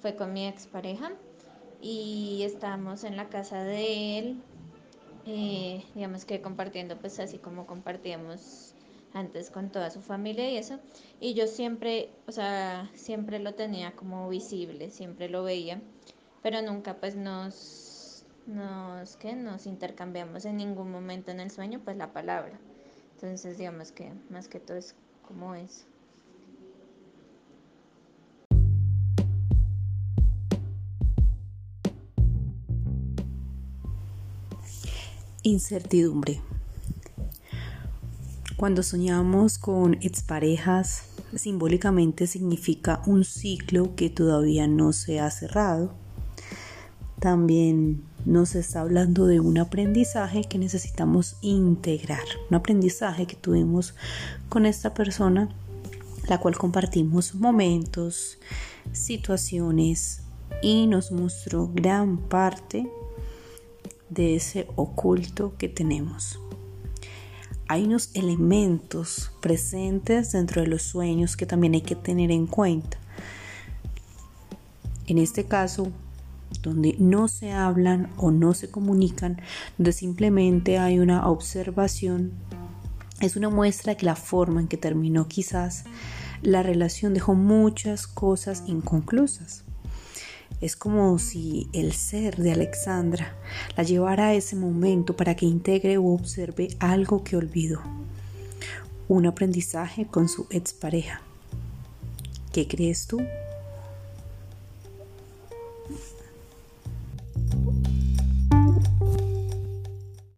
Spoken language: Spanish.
fue con mi expareja y estábamos en la casa de él, eh, digamos que compartiendo pues así como compartíamos antes con toda su familia y eso, y yo siempre, o sea, siempre lo tenía como visible, siempre lo veía, pero nunca pues nos, nos, ¿qué? Nos intercambiamos en ningún momento en el sueño pues la palabra. Entonces digamos que más que todo es como eso. Incertidumbre. Cuando soñamos con exparejas, simbólicamente significa un ciclo que todavía no se ha cerrado. También nos está hablando de un aprendizaje que necesitamos integrar, un aprendizaje que tuvimos con esta persona, la cual compartimos momentos, situaciones y nos mostró gran parte de ese oculto que tenemos. Hay unos elementos presentes dentro de los sueños que también hay que tener en cuenta. En este caso, donde no se hablan o no se comunican, donde simplemente hay una observación, es una muestra de que la forma en que terminó quizás la relación dejó muchas cosas inconclusas. Es como si el ser de Alexandra la llevara a ese momento para que integre o observe algo que olvidó. Un aprendizaje con su expareja. ¿Qué crees tú?